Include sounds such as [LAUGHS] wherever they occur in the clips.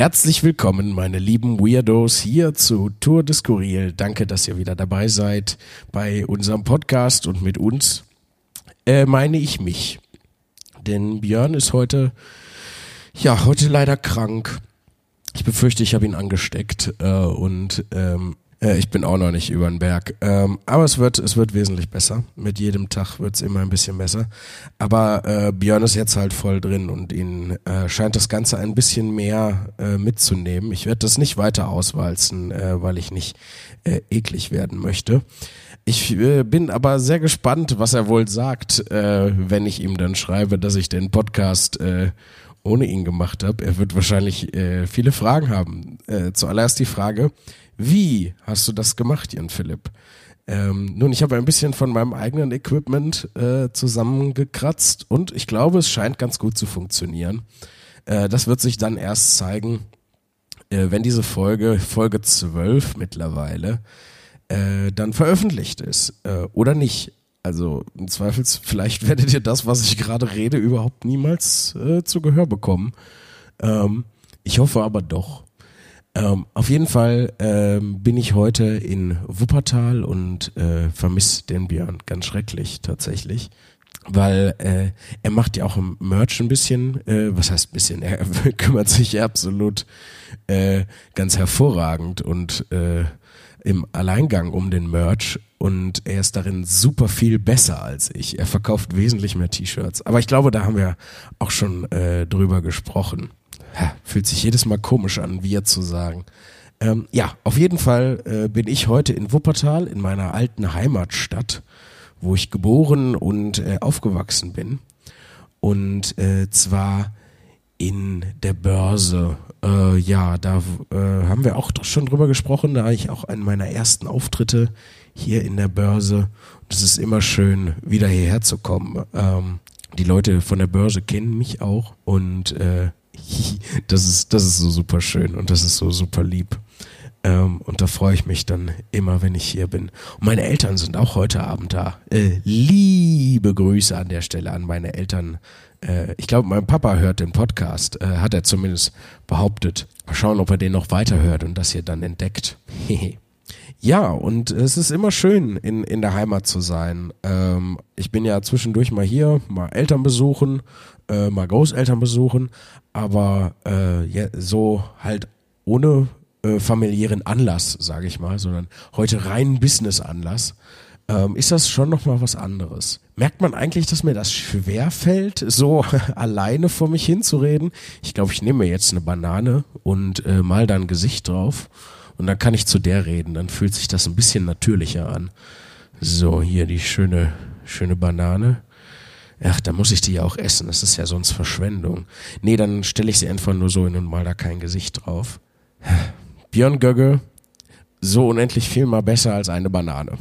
Herzlich willkommen, meine lieben Weirdos, hier zu Tour de Skurril. Danke, dass ihr wieder dabei seid bei unserem Podcast und mit uns äh, meine ich mich. Denn Björn ist heute, ja, heute leider krank. Ich befürchte, ich habe ihn angesteckt äh, und ähm, äh, ich bin auch noch nicht über den Berg. Ähm, aber es wird, es wird wesentlich besser. Mit jedem Tag wird es immer ein bisschen besser. Aber äh, Björn ist jetzt halt voll drin und ihn äh, scheint das Ganze ein bisschen mehr äh, mitzunehmen. Ich werde das nicht weiter auswalzen, äh, weil ich nicht äh, eklig werden möchte. Ich äh, bin aber sehr gespannt, was er wohl sagt, äh, wenn ich ihm dann schreibe, dass ich den Podcast äh, ohne ihn gemacht habe. Er wird wahrscheinlich äh, viele Fragen haben. Äh, zuallererst die Frage, wie hast du das gemacht, Jan Philipp? Ähm, nun, ich habe ein bisschen von meinem eigenen Equipment äh, zusammengekratzt und ich glaube, es scheint ganz gut zu funktionieren. Äh, das wird sich dann erst zeigen, äh, wenn diese Folge, Folge 12 mittlerweile, äh, dann veröffentlicht ist äh, oder nicht. Also im Zweifels, vielleicht werdet ihr das, was ich gerade rede, überhaupt niemals äh, zu Gehör bekommen. Ähm, ich hoffe aber doch. Ähm, auf jeden Fall ähm, bin ich heute in Wuppertal und äh, vermisse den Björn ganz schrecklich tatsächlich. Weil äh, er macht ja auch im Merch ein bisschen, äh, was heißt bisschen, er [LAUGHS] kümmert sich absolut äh, ganz hervorragend und äh, im Alleingang um den Merch und er ist darin super viel besser als ich. Er verkauft wesentlich mehr T-Shirts. Aber ich glaube, da haben wir auch schon äh, drüber gesprochen. Ha, fühlt sich jedes Mal komisch an, wir zu sagen. Ähm, ja, auf jeden Fall äh, bin ich heute in Wuppertal, in meiner alten Heimatstadt, wo ich geboren und äh, aufgewachsen bin. Und äh, zwar in der Börse. Äh, ja, da äh, haben wir auch schon drüber gesprochen. Da ich auch einen meiner ersten Auftritte hier in der Börse. Und es ist immer schön, wieder hierher zu kommen. Ähm, die Leute von der Börse kennen mich auch und äh, [LAUGHS] das ist, das ist so super schön und das ist so super lieb. Ähm, und da freue ich mich dann immer, wenn ich hier bin. Und meine Eltern sind auch heute Abend da. Äh, liebe Grüße an der Stelle an meine Eltern. Äh, ich glaube, mein Papa hört den Podcast, äh, hat er zumindest behauptet. Mal schauen, ob er den noch weiterhört und das hier dann entdeckt. [LAUGHS] ja, und es ist immer schön, in, in der Heimat zu sein. Ähm, ich bin ja zwischendurch mal hier, mal Eltern besuchen, äh, mal Großeltern besuchen, aber äh, ja, so halt ohne äh, familiären Anlass, sage ich mal, sondern heute rein Business-Anlass, ähm, ist das schon nochmal was anderes. Merkt man eigentlich, dass mir das schwer fällt, so [LAUGHS] alleine vor mich hinzureden? Ich glaube, ich nehme mir jetzt eine Banane und äh, mal da ein Gesicht drauf und dann kann ich zu der reden. Dann fühlt sich das ein bisschen natürlicher an. So, hier die schöne, schöne Banane. Ach, da muss ich die ja auch essen. Das ist ja sonst Verschwendung. Nee, dann stelle ich sie einfach nur so hin und mal da kein Gesicht drauf. Björn Gögge, so unendlich viel mal besser als eine Banane.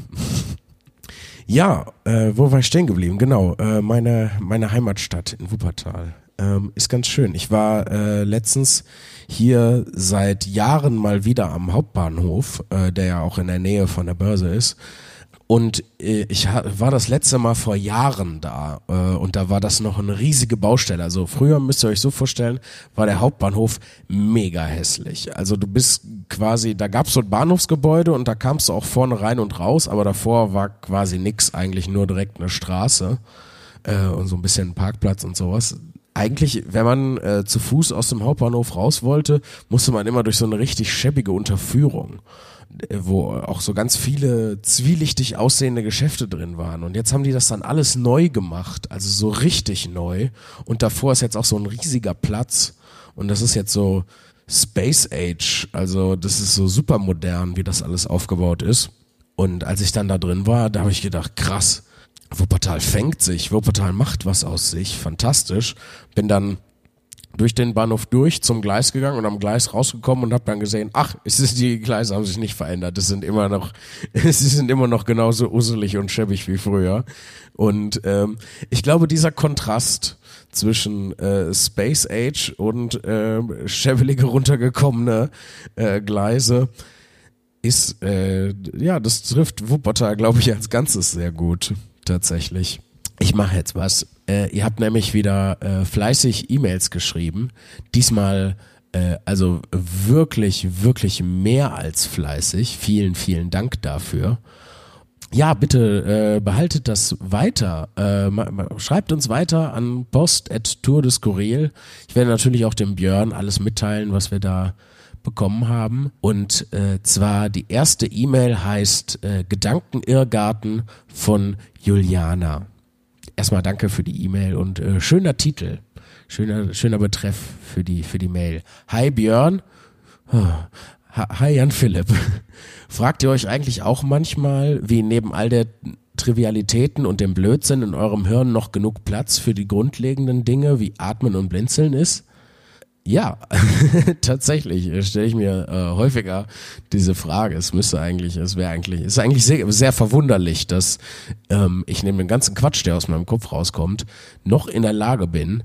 ja, äh, wo war ich stehen geblieben? Genau, äh, meine, meine Heimatstadt in Wuppertal. Ähm, ist ganz schön. Ich war äh, letztens hier seit Jahren mal wieder am Hauptbahnhof, äh, der ja auch in der Nähe von der Börse ist. Und äh, ich war das letzte Mal vor Jahren da äh, und da war das noch eine riesige Baustelle. Also früher müsst ihr euch so vorstellen, war der Hauptbahnhof mega hässlich. Also du bist quasi, da gab's so ein Bahnhofsgebäude und da kamst du auch vorne rein und raus, aber davor war quasi nix, eigentlich nur direkt eine Straße äh, und so ein bisschen Parkplatz und sowas eigentlich, wenn man äh, zu Fuß aus dem Hauptbahnhof raus wollte, musste man immer durch so eine richtig schäbige Unterführung wo auch so ganz viele zwielichtig aussehende Geschäfte drin waren. Und jetzt haben die das dann alles neu gemacht, also so richtig neu. Und davor ist jetzt auch so ein riesiger Platz. Und das ist jetzt so Space Age, also das ist so super modern, wie das alles aufgebaut ist. Und als ich dann da drin war, da habe ich gedacht, krass, Wuppertal fängt sich, Wuppertal macht was aus sich, fantastisch. Bin dann durch den Bahnhof durch zum Gleis gegangen und am Gleis rausgekommen und habe dann gesehen, ach, es ist die Gleise haben sich nicht verändert. Es sind immer noch, [LAUGHS] sie sind immer noch genauso uselig und schäbig wie früher. Und ähm, ich glaube, dieser Kontrast zwischen äh, Space Age und äh, schäbelige runtergekommene äh, Gleise ist, äh, ja, das trifft Wuppertal, glaube ich, als Ganzes sehr gut, tatsächlich. Ich mache jetzt was. Äh, ihr habt nämlich wieder äh, fleißig E-Mails geschrieben. Diesmal Äh, also wirklich, wirklich mehr als fleißig. Vielen, vielen Dank dafür. Ja, bitte äh, behaltet das weiter. Äh, schreibt uns weiter an post at Tour de Skurril. Ich werde natürlich auch dem Björn alles mitteilen, was wir da bekommen haben. Und äh, zwar die erste E-Mail heißt äh, Gedankenirrgarten von Juliana. Erstmal danke für die E-Mail und äh, schöner Titel. Schöner, schöner Betreff für die, für die Mail. Hi Björn. Hi Jan Philipp. [LAUGHS] Fragt ihr euch eigentlich auch manchmal, wie neben all der Trivialitäten und dem Blödsinn in eurem Hirn noch genug Platz für die grundlegenden Dinge wie Atmen und Blinzeln ist? Ja, [LAUGHS] tatsächlich stelle ich mir äh, häufiger diese Frage. Es müsste eigentlich, es wäre eigentlich, es ist eigentlich sehr, sehr verwunderlich, dass ähm, ich neben dem ganzen Quatsch, der aus meinem Kopf rauskommt, noch in der Lage bin,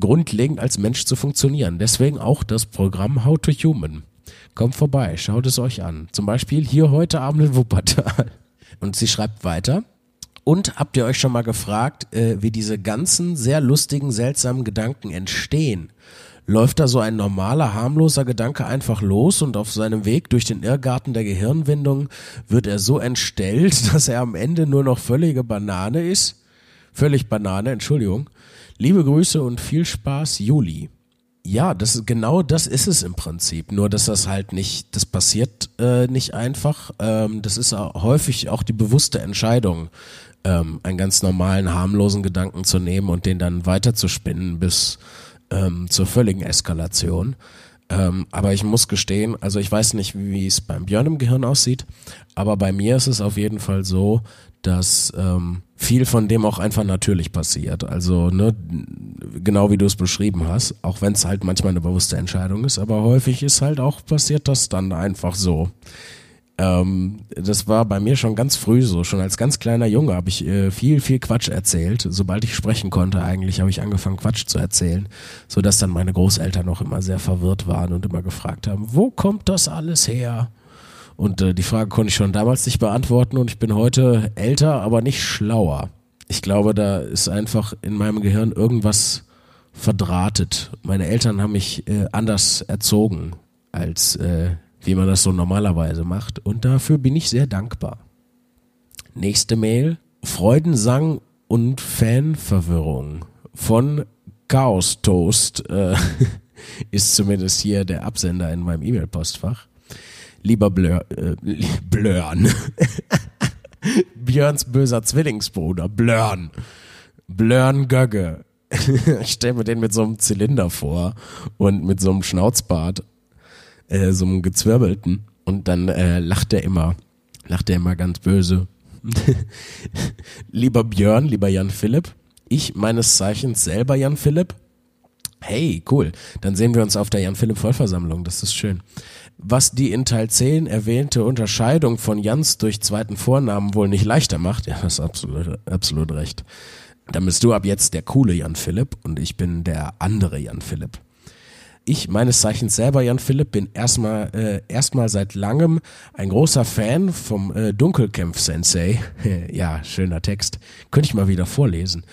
grundlegend als Mensch zu funktionieren. Deswegen auch das Programm How to Human. Kommt vorbei, schaut es euch an. Zum Beispiel hier heute Abend in Wuppertal. Und sie schreibt weiter. Und habt ihr euch schon mal gefragt, äh, wie diese ganzen sehr lustigen, seltsamen Gedanken entstehen? Läuft da so ein normaler, harmloser Gedanke einfach los und auf seinem Weg durch den Irrgarten der Gehirnwindung wird er so entstellt, [LAUGHS] dass er am Ende nur noch völlige Banane ist? Völlig Banane, Entschuldigung. Liebe Grüße und viel Spaß, Juli. Ja, das ist genau das ist es im Prinzip. Nur dass das halt nicht, das passiert äh, nicht einfach. Ähm, das ist auch häufig auch die bewusste Entscheidung, ähm, einen ganz normalen, harmlosen Gedanken zu nehmen und den dann weiterzuspinnen bis ähm, zur völligen Eskalation. Ähm, aber ich muss gestehen, also ich weiß nicht, wie es beim Björn im Gehirn aussieht, aber bei mir ist es auf jeden Fall so, dass ähm, viel von dem auch einfach natürlich passiert. Also ne, genau wie du es beschrieben hast, auch wenn es halt manchmal eine bewusste Entscheidung ist, aber häufig ist halt auch passiert das dann einfach so. Ähm, das war bei mir schon ganz früh so. Schon als ganz kleiner Junge habe ich äh, viel, viel Quatsch erzählt. Sobald ich sprechen konnte, eigentlich habe ich angefangen Quatsch zu erzählen, so dass dann meine Großeltern noch immer sehr verwirrt waren und immer gefragt haben, wo kommt das alles her? Und äh, die Frage konnte ich schon damals nicht beantworten und ich bin heute älter, aber nicht schlauer. Ich glaube, da ist einfach in meinem Gehirn irgendwas verdrahtet. Meine Eltern haben mich äh, anders erzogen, als äh, wie man das so normalerweise macht. Und dafür bin ich sehr dankbar. Nächste Mail. Freudensang und Fanverwirrung von Chaos Toast äh, [LAUGHS] ist zumindest hier der Absender in meinem E-Mail-Postfach lieber Blör, äh, [LAUGHS] Blörn. [LAUGHS] Björns böser Zwillingsbruder, Blörn. Blörn Gögge. ich stelle mir den mit so einem Zylinder vor und mit so einem Schnauzbart, äh, so einem gezwirbelten. Und dann äh, lacht er immer, lacht er immer ganz böse. [LAUGHS] lieber Björn, lieber Jan Philipp, ich meines Zeichens selber Jan Philipp. Hey, cool. Dann sehen wir uns auf der Jan Philipp Vollversammlung. Das ist schön was die in Teil 10 erwähnte Unterscheidung von Jans durch zweiten Vornamen wohl nicht leichter macht. Ja, das ist absolut, absolut recht. Dann bist du ab jetzt der coole Jan Philipp und ich bin der andere Jan Philipp. Ich, meines Zeichens selber Jan Philipp, bin erstmal äh, erstmal seit langem ein großer Fan vom äh, Dunkelkämpf-Sensei. [LAUGHS] ja, schöner Text. Könnte ich mal wieder vorlesen.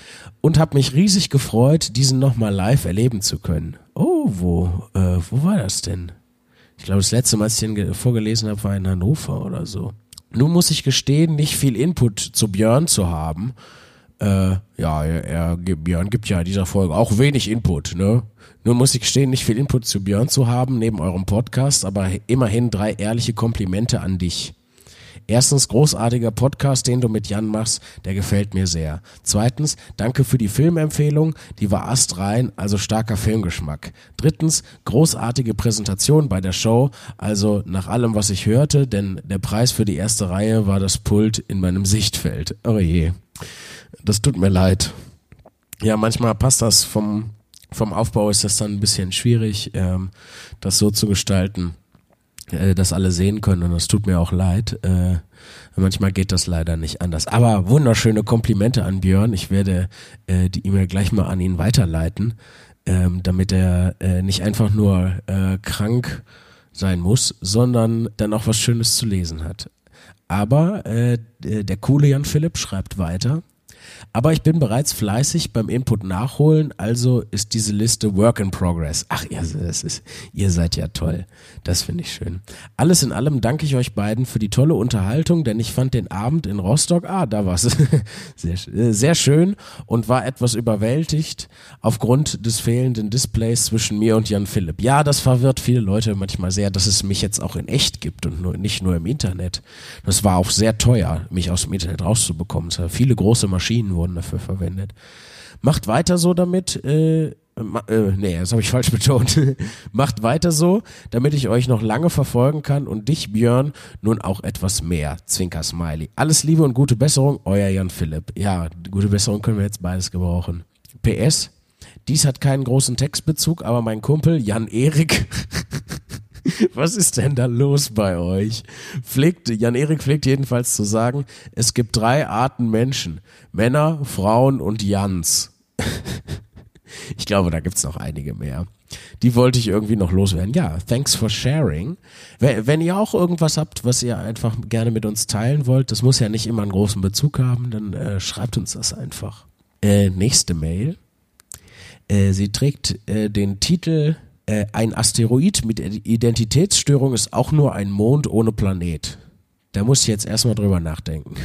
Und habe mich riesig gefreut, diesen nochmal live erleben zu können. Oh, wo, äh, wo war das denn? Ich glaube, das letzte Mal, als ich den vorgelesen habe, war in Hannover oder so. Nun muss ich gestehen, nicht viel Input zu Björn zu haben. Äh, ja, er, er, Björn gibt ja in dieser Folge auch wenig Input, ne? Nun muss ich gestehen, nicht viel Input zu Björn zu haben, neben eurem Podcast, aber immerhin drei ehrliche Komplimente an dich. Erstens, großartiger Podcast, den du mit Jan machst, der gefällt mir sehr. Zweitens, danke für die Filmempfehlung, die war astrein, also starker Filmgeschmack. Drittens, großartige Präsentation bei der Show, also nach allem, was ich hörte, denn der Preis für die erste Reihe war das Pult in meinem Sichtfeld. Oh je, das tut mir leid. Ja, manchmal passt das vom, vom Aufbau ist das dann ein bisschen schwierig, ähm, das so zu gestalten äh, das alle sehen können und das tut mir auch leid. Äh, manchmal geht das leider nicht anders. Aber wunderschöne Komplimente an Björn. Ich werde äh, die E-Mail gleich mal an ihn weiterleiten, ähm, damit er äh, nicht einfach nur äh, krank sein muss, sondern dann auch was Schönes zu lesen hat. Aber äh, der coole Jan Philipp schreibt weiter. Aber ich bin bereits fleißig beim Input nachholen, also ist diese Liste Work in Progress. Ach, ihr, das ist, ihr seid ja toll. Das finde ich schön. Alles in allem danke ich euch beiden für die tolle Unterhaltung, denn ich fand den Abend in Rostock, ah, da war es, [LAUGHS] sehr, äh, sehr schön und war etwas überwältigt aufgrund des fehlenden Displays zwischen mir und Jan Philipp. Ja, das verwirrt viele Leute manchmal sehr, dass es mich jetzt auch in echt gibt und nur, nicht nur im Internet. Das war auch sehr teuer, mich aus dem Internet rauszubekommen. Viele große Maschinen wurden dafür verwendet. Macht weiter so damit. Äh, äh, nee, das habe ich falsch [LAUGHS] betont. Macht weiter so, damit ich euch noch lange verfolgen kann und dich, Björn, nun auch etwas mehr. Zwinker Smiley. Alles Liebe und gute Besserung, euer Jan Philipp. Ja, gute Besserung können wir jetzt beides gebrauchen. PS, dies hat keinen großen Textbezug, aber mein Kumpel Jan Erik [LAUGHS] Was ist denn da los bei euch? Pflegt, Jan-Erik pflegt jedenfalls zu sagen, es gibt drei Arten Menschen. Männer, Frauen und Jans. ich glaube, da gibt's noch einige mehr. Die wollte ich irgendwie noch loswerden. Ja, thanks for sharing. Wenn ihr auch irgendwas habt, was ihr einfach gerne mit uns teilen wollt, das muss ja nicht immer einen großen Bezug haben, dann äh, schreibt uns das einfach. Äh, nächste Mail. Äh, sie trägt äh, den Titel äh, ein Asteroid mit Identitätsstörung ist auch nur ein Mond ohne Planet. Da muss ich jetzt erstmal drüber nachdenken.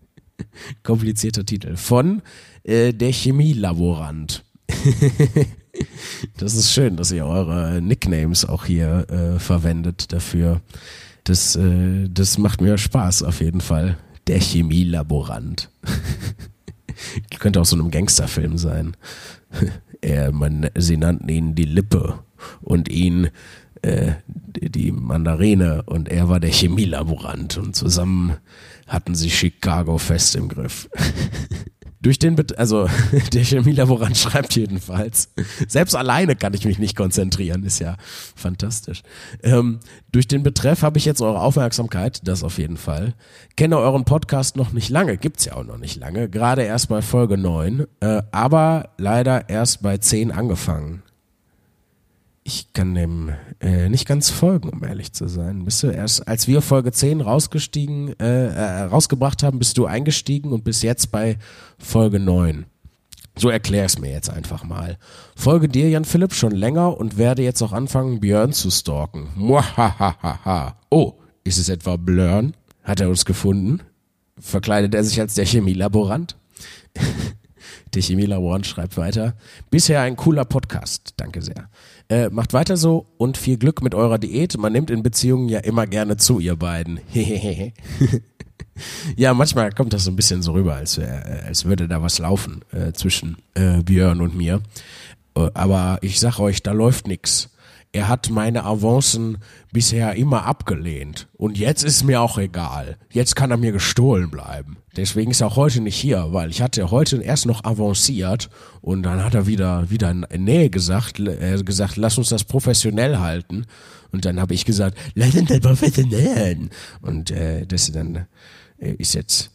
[LAUGHS] Komplizierter Titel. Von äh, der Chemielaborant. [LAUGHS] das ist schön, dass ihr eure Nicknames auch hier äh, verwendet dafür. Das, äh, das macht mir Spaß auf jeden Fall. Der Chemielaborant. [LAUGHS] Könnte auch so einem Gangsterfilm sein. er, man, sie nannten ihn die Lippe und ihn äh, die Mandarine und er war der Chemielaborant und zusammen hatten sie Chicago fest im Griff. [LAUGHS] Durch den, Bet also [LAUGHS] der Chemielaborant schreibt jedenfalls, selbst alleine kann ich mich nicht konzentrieren, ist ja fantastisch. Ähm, durch den Betreff habe ich jetzt eure Aufmerksamkeit, das auf jeden Fall. Kenne euren Podcast noch nicht lange, gibt's ja auch noch nicht lange, gerade erst bei Folge 9, äh, aber leider erst bei 10 angefangen ich kann dem äh, nicht ganz folgen, um ehrlich zu sein. Bist du erst, als wir Folge 10 rausgestiegen, äh, äh, rausgebracht haben, bist du eingestiegen und bist jetzt bei Folge 9. So erklär es mir jetzt einfach mal. Folge dir, Jan Philipp, schon länger und werde jetzt auch anfangen, Björn zu stalken. Muahahaha. Oh, ist es etwa Blörn? Hat er uns gefunden? Verkleidet er sich als der Chemielaborant? [LAUGHS] der Chemielaborant schreibt weiter. Bisher ein cooler Podcast. Danke sehr. Äh, macht weiter so und viel Glück mit eurer Diät. Man nimmt in Beziehungen ja immer gerne zu, ihr beiden. [LAUGHS] ja, manchmal kommt das so ein bisschen so rüber, als, wär, als würde da was laufen äh, zwischen äh, Björn und mir. Äh, aber ich sag euch, da läuft nix er hat meine Avancen bisher immer abgelehnt. Und jetzt ist mir auch egal. Jetzt kann er mir gestohlen bleiben. Deswegen ist er auch heute nicht hier, weil ich hatte heute erst noch avanciert und dann hat er wieder, wieder in Nähe gesagt, äh, gesagt, lass uns das professionell halten. Und dann habe ich gesagt, lass uns das professionell. Und äh, das dann äh, ist jetzt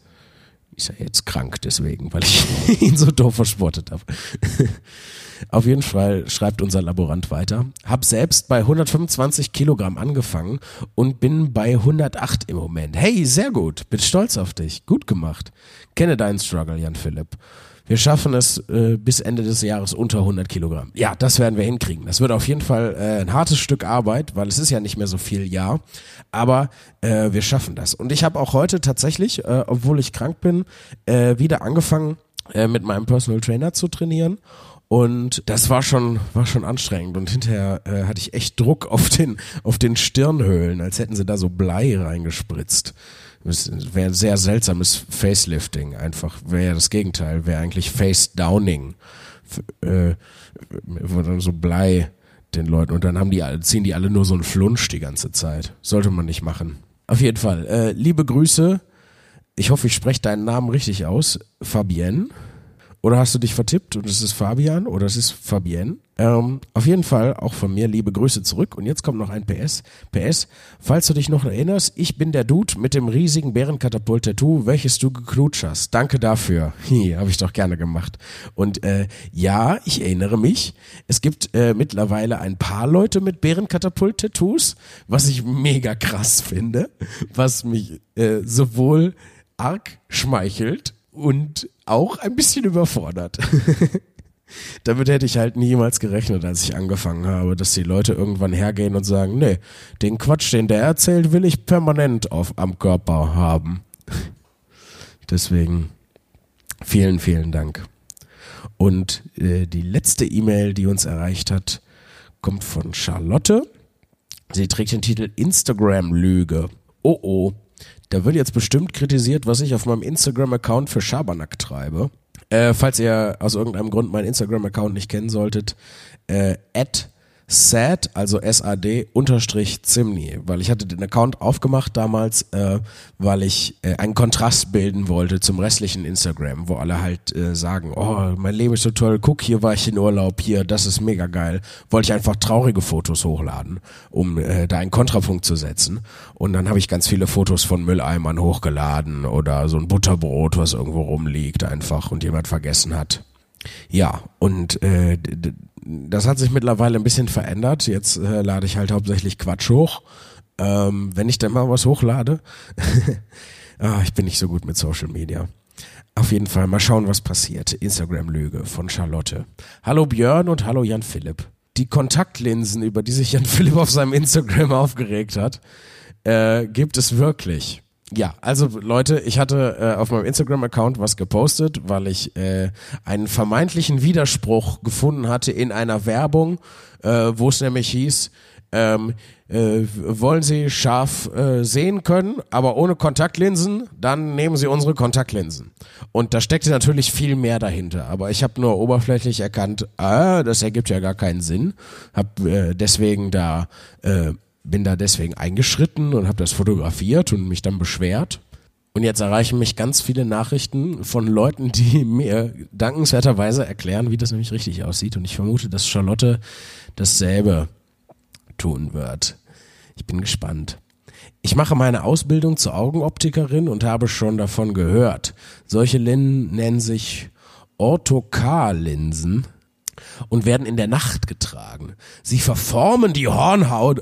ist er jetzt krank deswegen, weil ich [LAUGHS] ihn so doof verspottet habe. [LAUGHS] Auf jeden Fall schreibt unser Laborant weiter. Hab selbst bei 125 Kilogramm angefangen und bin bei 108 im Moment. Hey, sehr gut. Bin stolz auf dich. Gut gemacht. Kenne deinen Struggle, Jan Philipp. Wir schaffen es äh, bis Ende des Jahres unter 100 Kilogramm. Ja, das werden wir hinkriegen. Das wird auf jeden Fall äh, ein hartes Stück Arbeit, weil es ist ja nicht mehr so viel Jahr. Aber äh, wir schaffen das. Und ich habe auch heute tatsächlich, äh, obwohl ich krank bin, äh, wieder angefangen, äh, mit meinem Personal Trainer zu trainieren. Und das war schon, war schon anstrengend. Und hinterher äh, hatte ich echt Druck auf den, auf den Stirnhöhlen, als hätten sie da so Blei reingespritzt. Das wäre sehr seltsames Facelifting. Einfach wäre das Gegenteil, wäre eigentlich Face Downing. Äh, wo dann so Blei den Leuten und dann haben die ziehen die alle nur so einen Flunsch die ganze Zeit. Sollte man nicht machen. Auf jeden Fall. Äh, liebe Grüße. Ich hoffe, ich spreche deinen Namen richtig aus. Fabienne. Oder hast du dich vertippt und es ist Fabian oder es ist Fabienne? Ähm, auf jeden Fall auch von mir liebe Grüße zurück. Und jetzt kommt noch ein PS. PS, falls du dich noch erinnerst, ich bin der Dude mit dem riesigen Bärenkatapult-Tattoo, welches du geklutscht hast. Danke dafür. [LAUGHS] Habe ich doch gerne gemacht. Und äh, ja, ich erinnere mich. Es gibt äh, mittlerweile ein paar Leute mit Bärenkatapult-Tattoos, was ich mega krass finde, was mich äh, sowohl arg schmeichelt und auch ein bisschen überfordert. [LAUGHS] Damit hätte ich halt niemals gerechnet, als ich angefangen habe, dass die Leute irgendwann hergehen und sagen, nee, den Quatsch, den der erzählt, will ich permanent auf, am Körper haben. [LAUGHS] Deswegen vielen, vielen Dank. Und äh, die letzte E-Mail, die uns erreicht hat, kommt von Charlotte. Sie trägt den Titel Instagram-Lüge. Oh oh, da wird jetzt bestimmt kritisiert, was ich auf meinem Instagram-Account für Schabernack treibe. Äh, falls ihr aus irgendeinem Grund meinen Instagram-Account nicht kennen solltet, äh, sad, also S-A-D, unterstrich Zimni, weil ich hatte den Account aufgemacht damals, äh, weil ich äh, einen Kontrast bilden wollte zum restlichen Instagram, wo alle halt äh, sagen, oh, mein Leben ist so toll, guck, hier war ich in Urlaub, hier, das ist mega geil. Wollte ich einfach traurige Fotos hochladen, um äh, da einen Kontrapunkt zu setzen. Und dann habe ich ganz viele Fotos von Mülleimern hochgeladen oder so ein Butterbrot, was irgendwo rumliegt einfach und jemand vergessen hat. Ja, und äh, das hat sich mittlerweile ein bisschen verändert. Jetzt äh, lade ich halt hauptsächlich Quatsch hoch. Ähm, wenn ich dann mal was hochlade. [LAUGHS] ah, ich bin nicht so gut mit Social Media. Auf jeden Fall mal schauen, was passiert. Instagram-Lüge von Charlotte. Hallo Björn und hallo Jan Philipp. Die Kontaktlinsen, über die sich Jan Philipp auf seinem Instagram aufgeregt hat, äh, gibt es wirklich. Ja, also Leute, ich hatte äh, auf meinem Instagram-Account was gepostet, weil ich äh, einen vermeintlichen Widerspruch gefunden hatte in einer Werbung, äh, wo es nämlich hieß, ähm, äh, wollen Sie scharf äh, sehen können, aber ohne Kontaktlinsen, dann nehmen Sie unsere Kontaktlinsen. Und da steckte natürlich viel mehr dahinter, aber ich habe nur oberflächlich erkannt, ah, das ergibt ja gar keinen Sinn, habe äh, deswegen da äh, bin da deswegen eingeschritten und habe das fotografiert und mich dann beschwert. Und jetzt erreichen mich ganz viele Nachrichten von Leuten, die [LAUGHS] mir dankenswerterweise erklären, wie das nämlich richtig aussieht. Und ich vermute, dass Charlotte dasselbe tun wird. Ich bin gespannt. Ich mache meine Ausbildung zur Augenoptikerin und habe schon davon gehört. Solche Linsen nennen sich Orthokar-Linsen und werden in der Nacht getragen. Sie verformen die Hornhaut,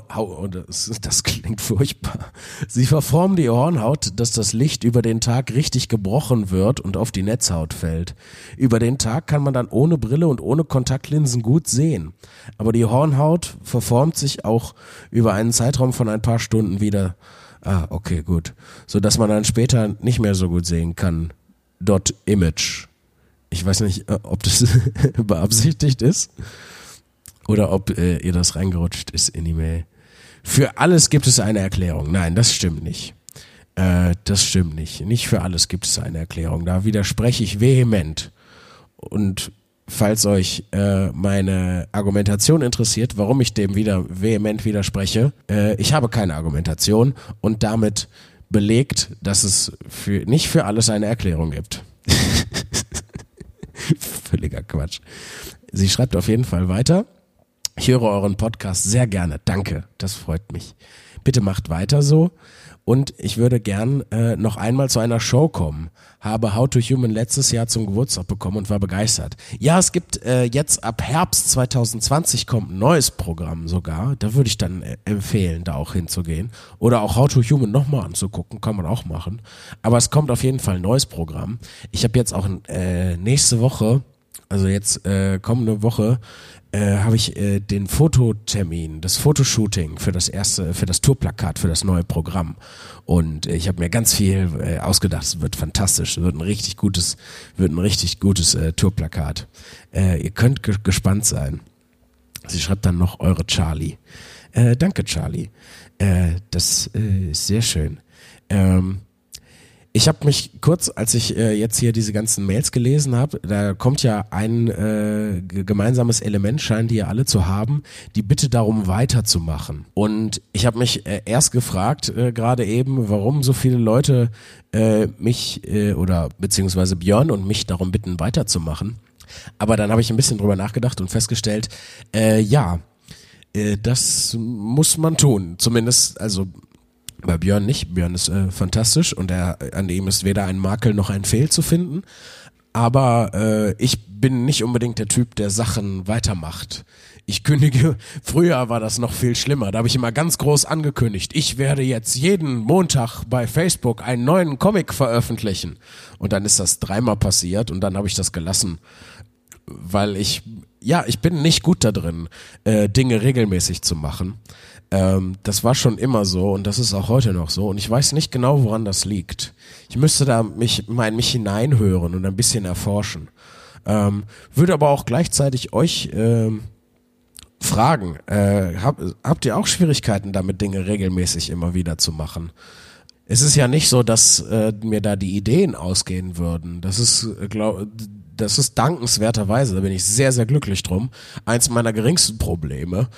das, das klingt furchtbar. Sie verformen die Hornhaut, dass das Licht über den Tag richtig gebrochen wird und auf die Netzhaut fällt. Über den Tag kann man dann ohne Brille und ohne Kontaktlinsen gut sehen. Aber die Hornhaut verformt sich auch über einen Zeitraum von ein paar Stunden wieder. Ah, okay, gut. So dass man dann später nicht mehr so gut sehen kann. Dot Image ich weiß nicht, äh, ob das [LAUGHS] beabsichtigt ist oder ob äh, ihr das reingerutscht ist in die Mail. Für alles gibt es eine Erklärung. Nein, das stimmt nicht. Äh, das stimmt nicht. Nicht für alles gibt es eine Erklärung. Da widerspreche ich vehement. Und falls euch äh, meine Argumentation interessiert, warum ich dem wieder vehement widerspreche, äh, ich habe keine Argumentation und damit belegt, dass es für, nicht für alles eine Erklärung gibt. [LAUGHS] [LAUGHS] Völliger Quatsch. Sie schreibt auf jeden Fall weiter. Ich höre euren Podcast sehr gerne. Danke, das freut mich. Bitte macht weiter so. Und ich würde gern äh, noch einmal zu einer Show kommen. Habe How to Human letztes Jahr zum Geburtstag bekommen und war begeistert. Ja, es gibt äh, jetzt ab Herbst 2020 kommt ein neues Programm sogar. Da würde ich dann äh, empfehlen, da auch hinzugehen. Oder auch How to Human nochmal anzugucken, kann man auch machen. Aber es kommt auf jeden Fall ein neues Programm. Ich habe jetzt auch äh, nächste Woche, also jetzt äh, kommende Woche, äh, habe ich äh, den Fototermin, das Fotoshooting für das erste, für das Tourplakat, für das neue Programm. Und äh, ich habe mir ganz viel äh, ausgedacht. Es wird fantastisch. Es wird ein richtig gutes, wird ein richtig gutes äh, Tourplakat. Äh, ihr könnt ge gespannt sein. Sie schreibt dann noch eure Charlie. Äh, danke, Charlie. Äh, das äh, ist sehr schön. Ähm, ich habe mich kurz, als ich äh, jetzt hier diese ganzen Mails gelesen habe, da kommt ja ein äh, gemeinsames Element, scheinen die ja alle zu haben, die Bitte darum weiterzumachen. Und ich habe mich äh, erst gefragt, äh, gerade eben, warum so viele Leute äh, mich äh, oder beziehungsweise Björn und mich darum bitten, weiterzumachen. Aber dann habe ich ein bisschen drüber nachgedacht und festgestellt, äh, ja, äh, das muss man tun. Zumindest, also bei Björn nicht. Björn ist äh, fantastisch und er, an ihm ist weder ein Makel noch ein Fehl zu finden. Aber äh, ich bin nicht unbedingt der Typ, der Sachen weitermacht. Ich kündige, [LAUGHS] früher war das noch viel schlimmer. Da habe ich immer ganz groß angekündigt, ich werde jetzt jeden Montag bei Facebook einen neuen Comic veröffentlichen. Und dann ist das dreimal passiert und dann habe ich das gelassen, weil ich, ja, ich bin nicht gut da drin, äh, Dinge regelmäßig zu machen. Ähm, das war schon immer so und das ist auch heute noch so und ich weiß nicht genau, woran das liegt. Ich müsste da mich, mal in mich hineinhören und ein bisschen erforschen. Ähm, würde aber auch gleichzeitig euch ähm, fragen, äh, hab, habt ihr auch Schwierigkeiten damit, Dinge regelmäßig immer wieder zu machen? Es ist ja nicht so, dass äh, mir da die Ideen ausgehen würden. Das ist, äh, glaub, das ist dankenswerterweise, da bin ich sehr, sehr glücklich drum, eins meiner geringsten Probleme,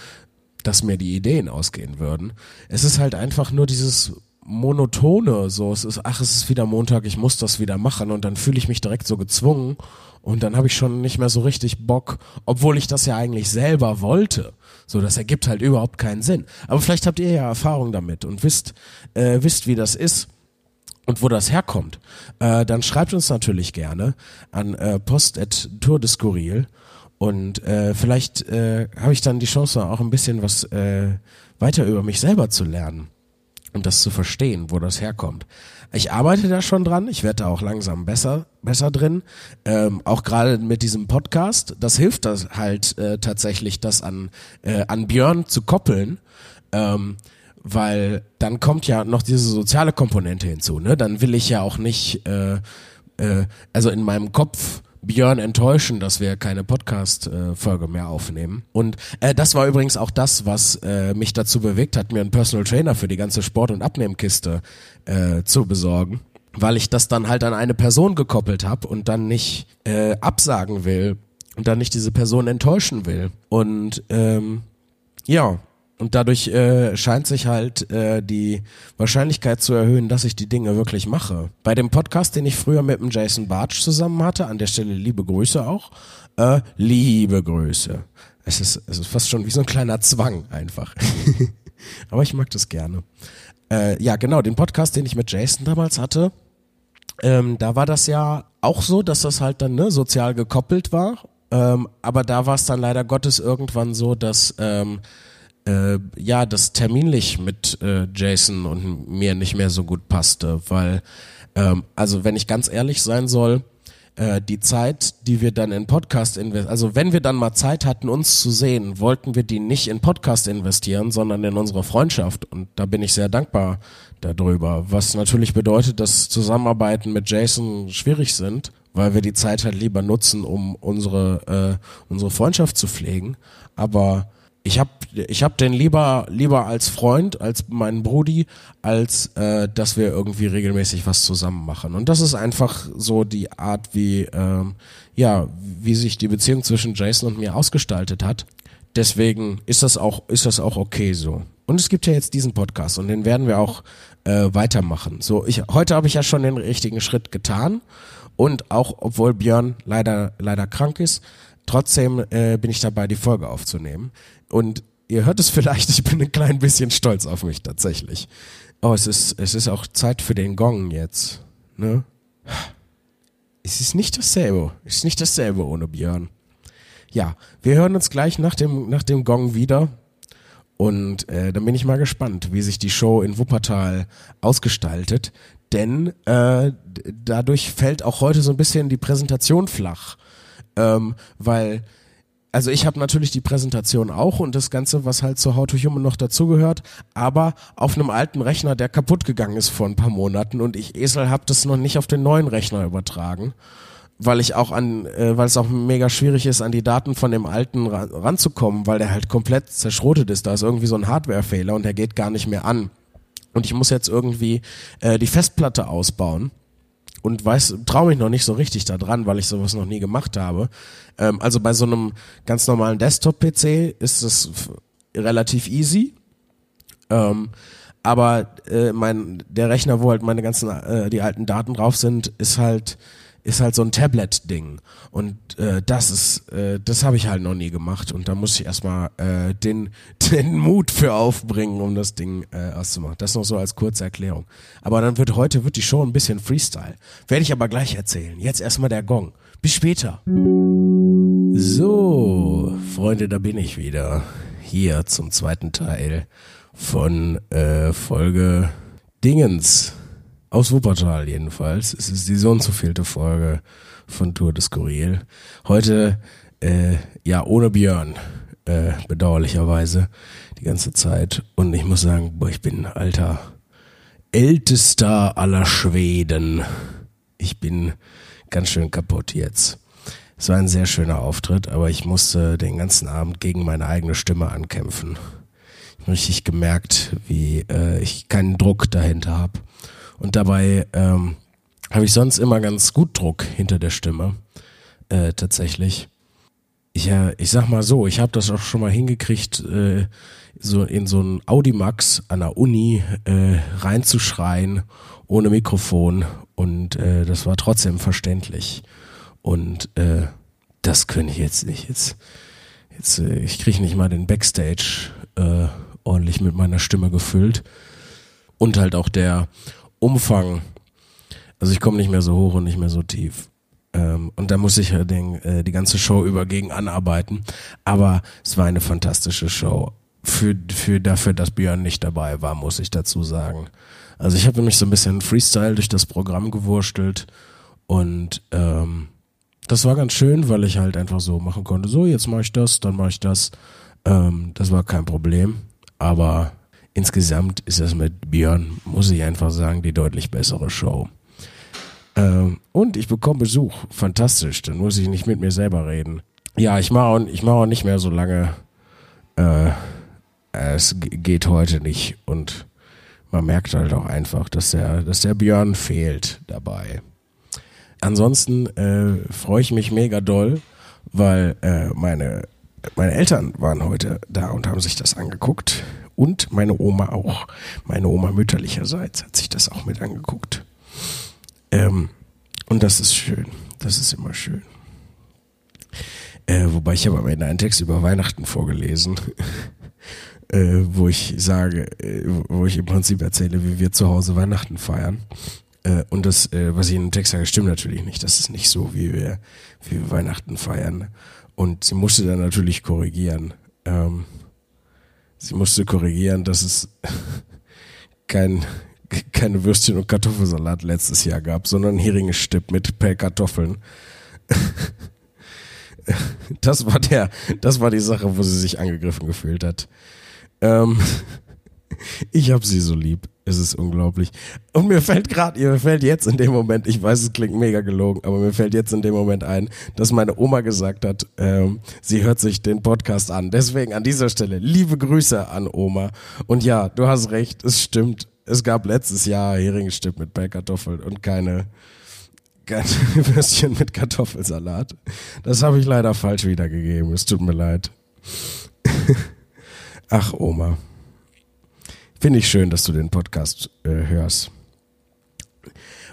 dass mir die Ideen ausgehen würden. Es ist halt einfach nur dieses monotone, so es ist, ach, es ist wieder Montag, ich muss das wieder machen und dann fühle ich mich direkt so gezwungen und dann habe ich schon nicht mehr so richtig Bock, obwohl ich das ja eigentlich selber wollte. So, das ergibt halt überhaupt keinen Sinn. Aber vielleicht habt ihr ja Erfahrung damit und wisst, äh, wisst, wie das ist und wo das herkommt. Äh, dann schreibt uns natürlich gerne an äh, post.tourdeskurril und äh, vielleicht äh, habe ich dann die Chance, auch ein bisschen was äh, weiter über mich selber zu lernen und das zu verstehen, wo das herkommt. Ich arbeite da schon dran, ich werde da auch langsam besser, besser drin. Ähm, auch gerade mit diesem Podcast, das hilft das halt äh, tatsächlich, das an, äh, an Björn zu koppeln. Ähm, weil dann kommt ja noch diese soziale Komponente hinzu. Ne? Dann will ich ja auch nicht, äh, äh, also in meinem Kopf Björn enttäuschen, dass wir keine Podcast-Folge mehr aufnehmen. Und äh, das war übrigens auch das, was äh, mich dazu bewegt hat, mir einen Personal Trainer für die ganze Sport- und Abnehmkiste äh, zu besorgen. Weil ich das dann halt an eine Person gekoppelt habe und dann nicht äh, absagen will und dann nicht diese Person enttäuschen will. Und ähm, ja, und dadurch äh, scheint sich halt äh, die Wahrscheinlichkeit zu erhöhen, dass ich die Dinge wirklich mache. Bei dem Podcast, den ich früher mit dem Jason Bartsch zusammen hatte, an der Stelle liebe Grüße auch, äh, liebe Grüße. Es ist, es ist fast schon wie so ein kleiner Zwang einfach. [LAUGHS] Aber ich mag das gerne. Äh, ja, genau, den Podcast, den ich mit Jason damals hatte, ähm, da war das ja auch so, dass das halt dann ne, sozial gekoppelt war. Ähm, aber da war es dann leider Gottes irgendwann so, dass ähm, äh, ja, das terminlich mit äh, Jason und mir nicht mehr so gut passte, weil, ähm, also wenn ich ganz ehrlich sein soll, äh, die Zeit, die wir dann in Podcast investieren, also wenn wir dann mal Zeit hatten, uns zu sehen, wollten wir die nicht in Podcast investieren, sondern in unsere Freundschaft. Und da bin ich sehr dankbar darüber. Was natürlich bedeutet, dass Zusammenarbeiten mit Jason schwierig sind, weil wir die Zeit halt lieber nutzen, um unsere, äh, unsere Freundschaft zu pflegen. Aber ich habe ich hab den lieber lieber als Freund, als meinen Brudi, als äh, dass wir irgendwie regelmäßig was zusammen machen. Und das ist einfach so die Art, wie ähm, ja, wie sich die Beziehung zwischen Jason und mir ausgestaltet hat. Deswegen ist das auch ist das auch okay so. Und es gibt ja jetzt diesen Podcast und den werden wir auch äh, weitermachen. So, ich heute habe ich ja schon den richtigen Schritt getan und auch obwohl Björn leider leider krank ist, trotzdem äh, bin ich dabei, die Folge aufzunehmen. Und ihr hört es vielleicht, [LAUGHS] ich bin ein klein bisschen stolz auf mich tatsächlich. Oh, es ist, es ist auch Zeit für den Gong jetzt. Ne? Es ist nicht dasselbe. Es ist nicht dasselbe ohne Björn. Ja, wir hören uns gleich nach dem, nach dem Gong wieder. Und äh, dann bin ich mal gespannt, wie sich die Show in Wuppertal ausgestaltet. Denn äh, dadurch fällt auch heute so ein bisschen die Präsentation flach. Ähm, weil also ich habe natürlich die Präsentation auch und das Ganze, was halt zu How to Human noch dazugehört, aber auf einem alten Rechner, der kaputt gegangen ist vor ein paar Monaten und ich Esel habe das noch nicht auf den neuen Rechner übertragen, weil ich auch an, äh, weil es auch mega schwierig ist, an die Daten von dem alten ran, ranzukommen, weil der halt komplett zerschrotet ist. Da ist irgendwie so ein Hardwarefehler und der geht gar nicht mehr an. Und ich muss jetzt irgendwie äh, die Festplatte ausbauen und weiß, traue mich noch nicht so richtig da dran, weil ich sowas noch nie gemacht habe. Ähm, also bei so einem ganz normalen Desktop-PC ist es relativ easy. Ähm, aber äh, mein der Rechner, wo halt meine ganzen äh, die alten Daten drauf sind, ist halt ist halt so ein Tablet-Ding. Und äh, das ist, äh, das habe ich halt noch nie gemacht. Und da muss ich erstmal äh, den, [LAUGHS] den Mut für aufbringen, um das Ding äh, auszumachen. Das noch so als kurze Erklärung. Aber dann wird heute wird die Show ein bisschen Freestyle. Werde ich aber gleich erzählen. Jetzt erstmal der Gong. Bis später. So, Freunde, da bin ich wieder. Hier zum zweiten Teil von äh, Folge Dingens. Aus Wuppertal jedenfalls. Es ist die so und so vielte Folge von Tour de Skurril. Heute, äh, ja, ohne Björn. Äh, bedauerlicherweise. Die ganze Zeit. Und ich muss sagen, boah, ich bin alter, ältester aller Schweden. Ich bin ganz schön kaputt jetzt. Es war ein sehr schöner Auftritt, aber ich musste den ganzen Abend gegen meine eigene Stimme ankämpfen. Ich habe richtig gemerkt, wie äh, ich keinen Druck dahinter habe. Und dabei ähm, habe ich sonst immer ganz gut Druck hinter der Stimme. Äh, tatsächlich. Ich, äh, ich sag mal so, ich habe das auch schon mal hingekriegt, äh, so in so ein Audimax an der Uni äh, reinzuschreien ohne Mikrofon und äh, das war trotzdem verständlich. Und äh, das könnte ich jetzt nicht. Jetzt, jetzt äh, ich kriege nicht mal den Backstage äh, ordentlich mit meiner Stimme gefüllt. Und halt auch der Umfang. Also ich komme nicht mehr so hoch und nicht mehr so tief. Ähm, und da muss ich ja den, äh, die ganze Show über gegen anarbeiten. Aber es war eine fantastische Show. Für, für dafür, dass Björn nicht dabei war, muss ich dazu sagen. Also ich habe nämlich so ein bisschen Freestyle durch das Programm gewurstelt und ähm, das war ganz schön, weil ich halt einfach so machen konnte, so jetzt mache ich das, dann mache ich das. Ähm, das war kein Problem. Aber insgesamt ist das mit Björn, muss ich einfach sagen, die deutlich bessere Show. Ähm, und ich bekomme Besuch. Fantastisch. Dann muss ich nicht mit mir selber reden. Ja, ich mache auch, mach auch nicht mehr so lange. Äh, es geht heute nicht. Und man merkt halt auch einfach, dass der, dass der Björn fehlt dabei. Ansonsten äh, freue ich mich mega doll, weil äh, meine, meine Eltern waren heute da und haben sich das angeguckt. Und meine Oma auch. Meine Oma mütterlicherseits hat sich das auch mit angeguckt. Ähm, und das ist schön. Das ist immer schön. Äh, wobei ich habe am Ende einen Text über Weihnachten vorgelesen, [LAUGHS] äh, wo ich sage, äh, wo ich im Prinzip erzähle, wie wir zu Hause Weihnachten feiern. Äh, und das, äh, was ich in dem Text sage, stimmt natürlich nicht. Das ist nicht so, wie wir, wie wir Weihnachten feiern. Und sie musste dann natürlich korrigieren. Ähm, sie musste korrigieren, dass es [LAUGHS] kein, keine Würstchen und Kartoffelsalat letztes Jahr gab, sondern Heringesstipp mit Pellkartoffeln. [LAUGHS] das war der, das war die Sache, wo sie sich angegriffen gefühlt hat. Ähm, ich habe sie so lieb. Es ist unglaublich. Und mir fällt gerade, mir fällt jetzt in dem Moment, ich weiß, es klingt mega gelogen, aber mir fällt jetzt in dem Moment ein, dass meine Oma gesagt hat, ähm, sie hört sich den Podcast an. Deswegen an dieser Stelle liebe Grüße an Oma. Und ja, du hast recht, es stimmt. Es gab letztes Jahr Heringsstück mit Bellkartoffeln und keine, keine [LAUGHS] Würstchen mit Kartoffelsalat. Das habe ich leider falsch wiedergegeben. Es tut mir leid. [LAUGHS] Ach, Oma. Finde ich schön, dass du den Podcast äh, hörst.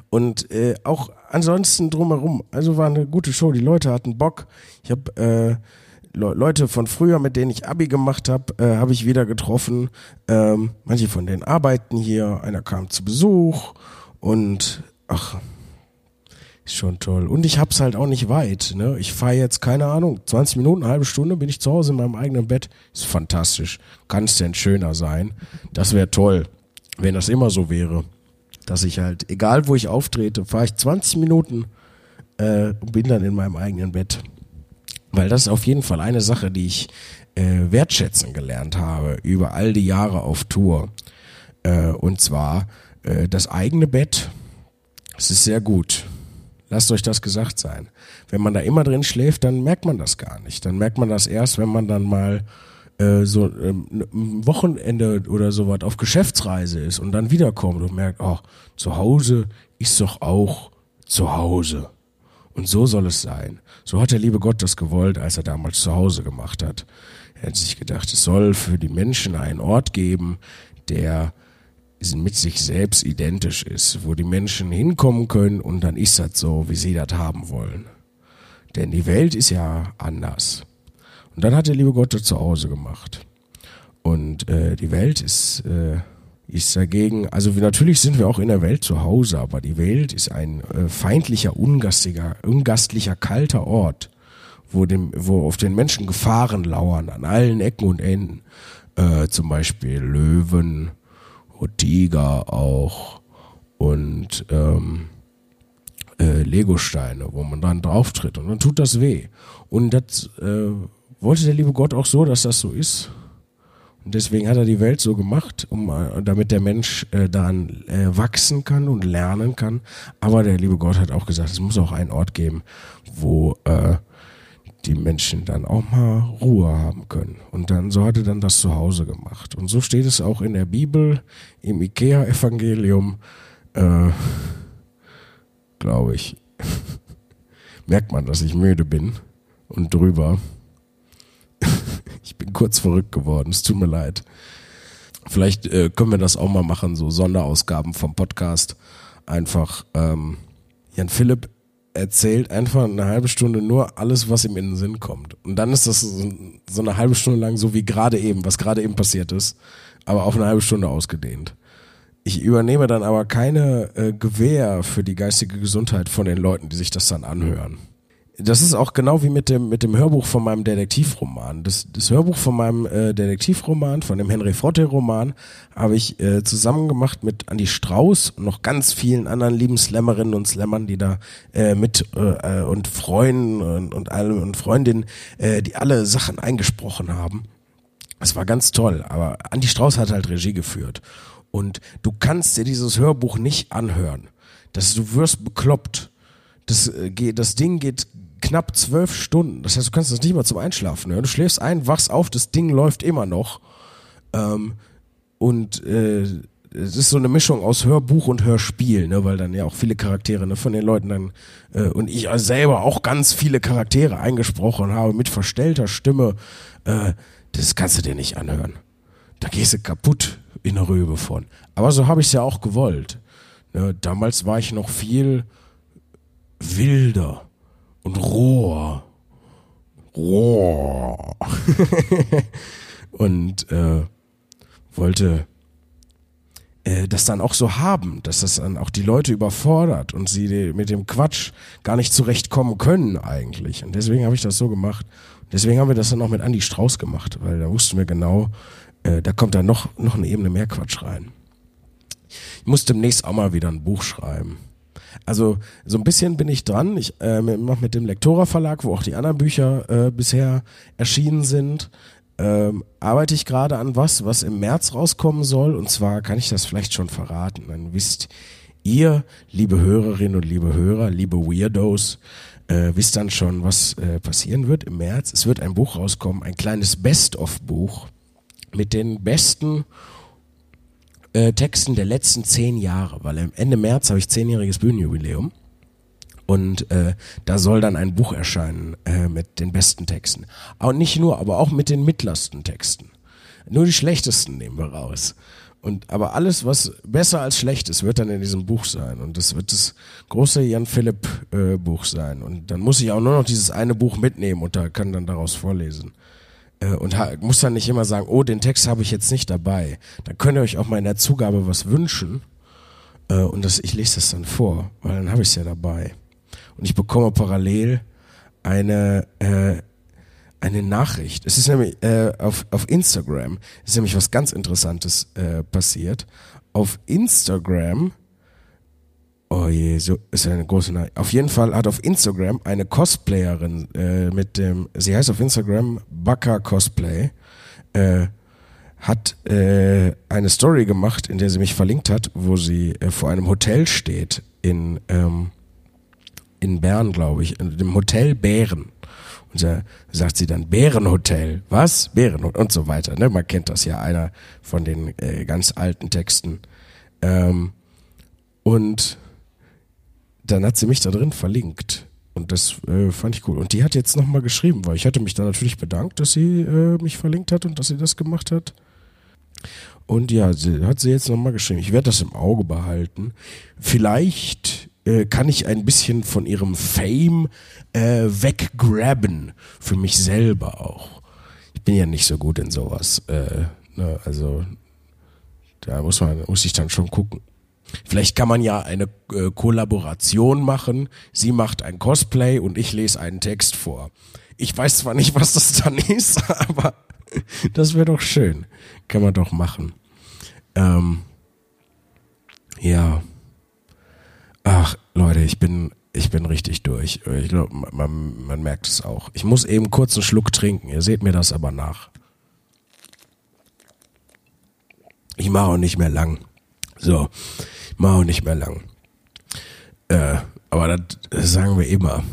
Und äh, auch ansonsten drumherum, also war eine gute Show. Die Leute hatten Bock. Ich habe äh, Le Leute von früher, mit denen ich Abi gemacht habe, äh, habe ich wieder getroffen. Ähm, manche von denen arbeiten hier. Einer kam zu Besuch und ach, schon toll. Und ich hab's halt auch nicht weit. Ne? Ich fahre jetzt, keine Ahnung, 20 Minuten, eine halbe Stunde bin ich zu Hause in meinem eigenen Bett. Ist fantastisch. Kann es denn schöner sein? Das wäre toll, wenn das immer so wäre. Dass ich halt, egal wo ich auftrete, fahre ich 20 Minuten äh, und bin dann in meinem eigenen Bett. Weil das ist auf jeden Fall eine Sache, die ich äh, wertschätzen gelernt habe über all die Jahre auf Tour. Äh, und zwar äh, das eigene Bett. Es ist sehr gut Lasst euch das gesagt sein. Wenn man da immer drin schläft, dann merkt man das gar nicht. Dann merkt man das erst, wenn man dann mal äh, so ähm, ein Wochenende oder sowas auf Geschäftsreise ist und dann wiederkommt und merkt, oh, zu Hause ist doch auch zu Hause. Und so soll es sein. So hat der liebe Gott das gewollt, als er damals zu Hause gemacht hat. Er hat sich gedacht, es soll für die Menschen einen Ort geben, der mit sich selbst identisch ist, wo die Menschen hinkommen können und dann ist das so, wie sie das haben wollen. Denn die Welt ist ja anders. Und dann hat der liebe Gott das zu Hause gemacht. Und äh, die Welt ist, äh, ist dagegen, also natürlich sind wir auch in der Welt zu Hause, aber die Welt ist ein äh, feindlicher, ungastlicher, ungastlicher, kalter Ort, wo, dem, wo auf den Menschen Gefahren lauern, an allen Ecken und Enden. Äh, zum Beispiel Löwen, Tiger auch und ähm, äh, Legosteine, wo man dann drauf tritt und dann tut das weh. Und das äh, wollte der liebe Gott auch so, dass das so ist. Und deswegen hat er die Welt so gemacht, um, äh, damit der Mensch äh, daran äh, wachsen kann und lernen kann. Aber der liebe Gott hat auch gesagt, es muss auch einen Ort geben, wo äh, die Menschen dann auch mal Ruhe haben können. Und dann so hat er dann das zu Hause gemacht. Und so steht es auch in der Bibel, im Ikea-Evangelium, äh, glaube ich. [LAUGHS] Merkt man, dass ich müde bin und drüber. [LAUGHS] ich bin kurz verrückt geworden, es tut mir leid. Vielleicht äh, können wir das auch mal machen, so Sonderausgaben vom Podcast. Einfach ähm, Jan Philipp erzählt einfach eine halbe Stunde nur alles, was ihm in den Sinn kommt. Und dann ist das so, eine halbe Stunde lang so wie gerade eben, was gerade eben passiert ist, aber auf eine halbe Stunde ausgedehnt. Ich übernehme dann aber keine äh, Gewähr für die geistige Gesundheit von den Leuten, die sich das dann anhören das ist auch genau wie mit dem, mit dem Hörbuch von meinem Detektivroman. Das, das Hörbuch von meinem äh, Detektivroman, von dem Henry Forte-Roman, habe ich äh, zusammen gemacht mit Andy Strauß und noch ganz vielen anderen lieben Slammerinnen und Slammern, die da äh, mit äh, und Freunden und, und, alle, und Freundinnen, äh, die alle Sachen eingesprochen haben. Es war ganz toll, aber Andy Strauß hat halt Regie geführt. Und du kannst dir dieses Hörbuch nicht anhören. Das, du wirst bekloppt. Das, äh, das Ding geht knapp zwölf Stunden. Das heißt, du kannst das nicht mal zum Einschlafen hören. Du schläfst ein, wachst auf, das Ding läuft immer noch. Ähm, und äh, es ist so eine Mischung aus Hörbuch und Hörspiel, ne, weil dann ja auch viele Charaktere ne, von den Leuten dann äh, und ich selber auch ganz viele Charaktere eingesprochen habe mit verstellter Stimme. Äh, das kannst du dir nicht anhören. Da gehst du kaputt in der Röbe von. Aber so habe ich es ja auch gewollt. Ne, damals war ich noch viel wilder und roh. Roh. [LAUGHS] und äh, wollte äh, das dann auch so haben, dass das dann auch die Leute überfordert und sie mit dem Quatsch gar nicht zurechtkommen können eigentlich. Und deswegen habe ich das so gemacht. Deswegen haben wir das dann auch mit Andy Strauß gemacht, weil da wussten wir genau, äh, da kommt da noch, noch eine Ebene mehr Quatsch rein. Ich muss demnächst auch mal wieder ein Buch schreiben. Also so ein bisschen bin ich dran. Ich äh, mache mit dem Lektora Verlag, wo auch die anderen Bücher äh, bisher erschienen sind, ähm, arbeite ich gerade an was, was im März rauskommen soll. Und zwar kann ich das vielleicht schon verraten. Dann wisst ihr, liebe Hörerinnen und liebe Hörer, liebe Weirdos, äh, wisst dann schon, was äh, passieren wird im März. Es wird ein Buch rauskommen, ein kleines Best-of-Buch mit den besten äh, Texten der letzten zehn Jahre, weil Ende März habe ich zehnjähriges Bühnenjubiläum. Und äh, da soll dann ein Buch erscheinen äh, mit den besten Texten. Aber nicht nur, aber auch mit den mittlersten Texten. Nur die schlechtesten nehmen wir raus. Und aber alles, was besser als schlecht ist, wird dann in diesem Buch sein. Und das wird das große Jan Philipp äh, sein. Und dann muss ich auch nur noch dieses eine Buch mitnehmen und da kann dann daraus vorlesen und muss dann nicht immer sagen, oh, den Text habe ich jetzt nicht dabei. Dann könnt ihr euch auch mal in der Zugabe was wünschen äh, und das, ich lese das dann vor, weil dann habe ich es ja dabei. Und ich bekomme parallel eine äh, eine Nachricht. Es ist nämlich äh, auf, auf Instagram ist nämlich was ganz Interessantes äh, passiert. Auf Instagram Oh je, so ist eine große Nachricht. Auf jeden Fall hat auf Instagram eine Cosplayerin äh, mit dem, sie heißt auf Instagram Baka Cosplay, äh, hat äh, eine Story gemacht, in der sie mich verlinkt hat, wo sie äh, vor einem Hotel steht in ähm, in Bern, glaube ich, in dem Hotel Bären. Und da sagt sie dann Bärenhotel, was? Bärenhotel und so weiter. Ne? Man kennt das ja, einer von den äh, ganz alten Texten. Ähm, und dann hat sie mich da drin verlinkt. Und das äh, fand ich cool. Und die hat jetzt nochmal geschrieben, weil ich hatte mich da natürlich bedankt, dass sie äh, mich verlinkt hat und dass sie das gemacht hat. Und ja, sie, hat sie jetzt nochmal geschrieben. Ich werde das im Auge behalten. Vielleicht äh, kann ich ein bisschen von ihrem Fame äh, weggraben. Für mich selber auch. Ich bin ja nicht so gut in sowas. Äh, ne, also da muss man, muss ich dann schon gucken. Vielleicht kann man ja eine äh, Kollaboration machen. Sie macht ein Cosplay und ich lese einen Text vor. Ich weiß zwar nicht, was das dann [LAUGHS] ist, aber das wäre doch schön. Kann man doch machen. Ähm, ja. Ach, Leute, ich bin, ich bin richtig durch. Ich glaube, man, man merkt es auch. Ich muss eben kurz einen Schluck trinken. Ihr seht mir das aber nach. Ich mache auch nicht mehr lang. So, mache auch nicht mehr lang. Äh, aber das, sagen wir immer.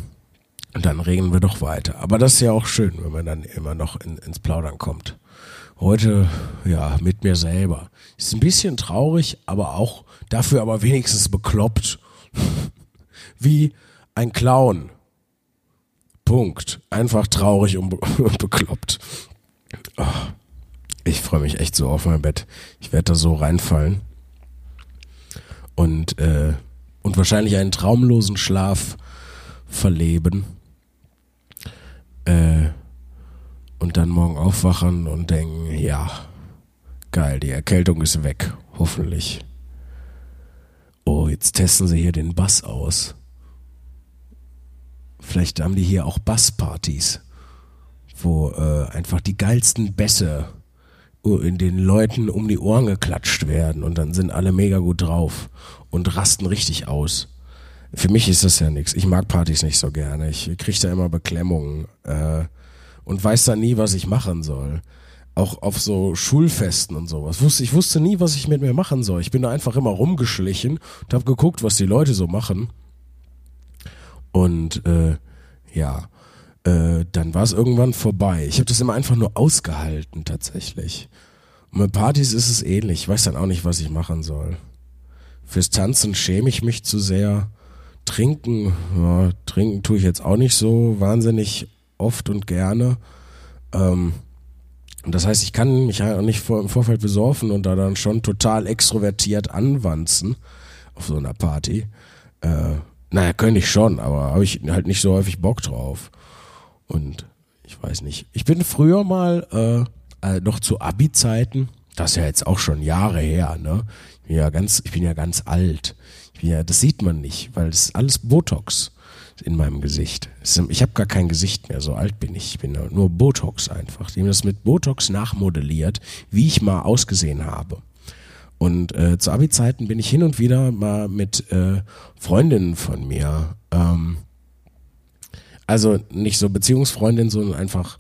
Und dann reden wir doch weiter. Aber das ist ja auch schön, wenn man dann immer noch in, ins Plaudern kommt. Heute, ja, mit mir selber. Ist ein bisschen traurig, aber auch dafür aber wenigstens bekloppt. [LAUGHS] Wie ein Clown. Punkt. Einfach traurig und, be und [LAUGHS] bekloppt. Oh, ich freue mich echt so auf mein Bett. Ich werde da so reinfallen. Und, äh, und wahrscheinlich einen traumlosen Schlaf verleben. Äh, und dann morgen aufwachen und denken, ja, geil, die Erkältung ist weg, hoffentlich. Oh, jetzt testen sie hier den Bass aus. Vielleicht haben die hier auch Basspartys, wo äh, einfach die geilsten Bässe den Leuten um die Ohren geklatscht werden und dann sind alle mega gut drauf und rasten richtig aus. Für mich ist das ja nichts. Ich mag Partys nicht so gerne. Ich kriege da immer Beklemmungen äh, und weiß da nie, was ich machen soll. Auch auf so Schulfesten und sowas. Ich wusste nie, was ich mit mir machen soll. Ich bin da einfach immer rumgeschlichen und habe geguckt, was die Leute so machen. Und äh, ja, äh, dann war es irgendwann vorbei. Ich habe das immer einfach nur ausgehalten tatsächlich. Und mit Partys ist es ähnlich. Ich weiß dann auch nicht, was ich machen soll. Fürs Tanzen schäme ich mich zu sehr. Trinken, ja, trinken tue ich jetzt auch nicht so wahnsinnig oft und gerne. Ähm, das heißt, ich kann mich halt auch nicht vor, im Vorfeld besorfen und da dann schon total extrovertiert anwanzen auf so einer Party. Äh, naja, könnte ich schon, aber habe ich halt nicht so häufig Bock drauf. Und ich weiß nicht. Ich bin früher mal, äh, äh, noch zu Abi-Zeiten, das ist ja jetzt auch schon Jahre her, ne? Ich bin ja ganz, ich bin ja ganz alt. Ich bin ja, das sieht man nicht, weil das ist alles Botox in meinem Gesicht. Ich habe gar kein Gesicht mehr, so alt bin ich. Ich bin nur Botox einfach. Die haben das mit Botox nachmodelliert, wie ich mal ausgesehen habe. Und äh, zu Abi-Zeiten bin ich hin und wieder mal mit äh, Freundinnen von mir, ähm, also nicht so Beziehungsfreundinnen, sondern einfach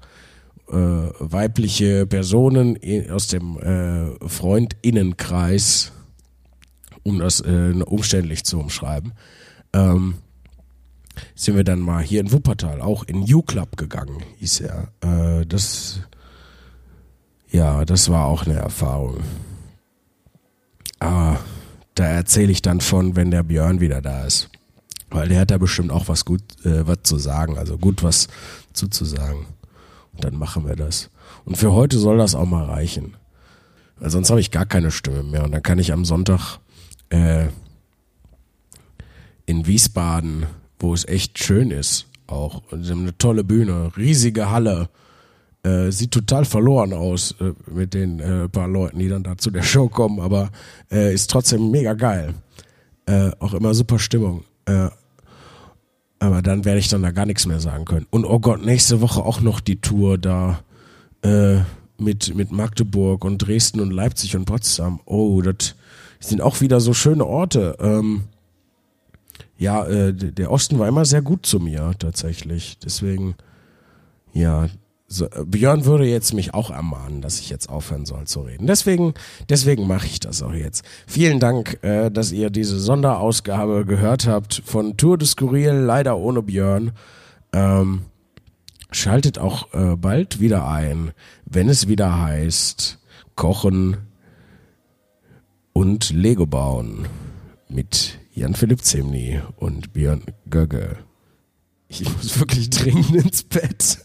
äh, weibliche Personen aus dem äh, Freundinnenkreis, um das äh, umständlich zu umschreiben, ähm, sind wir dann mal hier in Wuppertal, auch in U-Club gegangen, hieß er. Äh, das, ja, das war auch eine Erfahrung. Aber da erzähle ich dann von, wenn der Björn wieder da ist. Weil der hat da bestimmt auch was gut, äh, was zu sagen, also gut was zuzusagen. Und dann machen wir das. Und für heute soll das auch mal reichen. Weil sonst habe ich gar keine Stimme mehr. Und dann kann ich am Sonntag äh, in Wiesbaden, wo es echt schön ist, auch. Und eine tolle Bühne, riesige Halle. Äh, sieht total verloren aus äh, mit den äh, paar Leuten, die dann da zu der Show kommen, aber äh, ist trotzdem mega geil. Äh, auch immer super Stimmung. Aber dann werde ich dann da gar nichts mehr sagen können. Und oh Gott, nächste Woche auch noch die Tour da äh, mit, mit Magdeburg und Dresden und Leipzig und Potsdam. Oh, das sind auch wieder so schöne Orte. Ähm, ja, äh, der Osten war immer sehr gut zu mir tatsächlich. Deswegen, ja, so, Björn würde jetzt mich auch ermahnen, dass ich jetzt aufhören soll zu reden. Deswegen, deswegen mache ich das auch jetzt. Vielen Dank, äh, dass ihr diese Sonderausgabe gehört habt von Tour de Skurril, leider ohne Björn. Ähm, schaltet auch äh, bald wieder ein, wenn es wieder heißt Kochen und Lego bauen mit Jan-Philipp Zemni und Björn Gögge. Ich muss wirklich [LAUGHS] dringend ins Bett.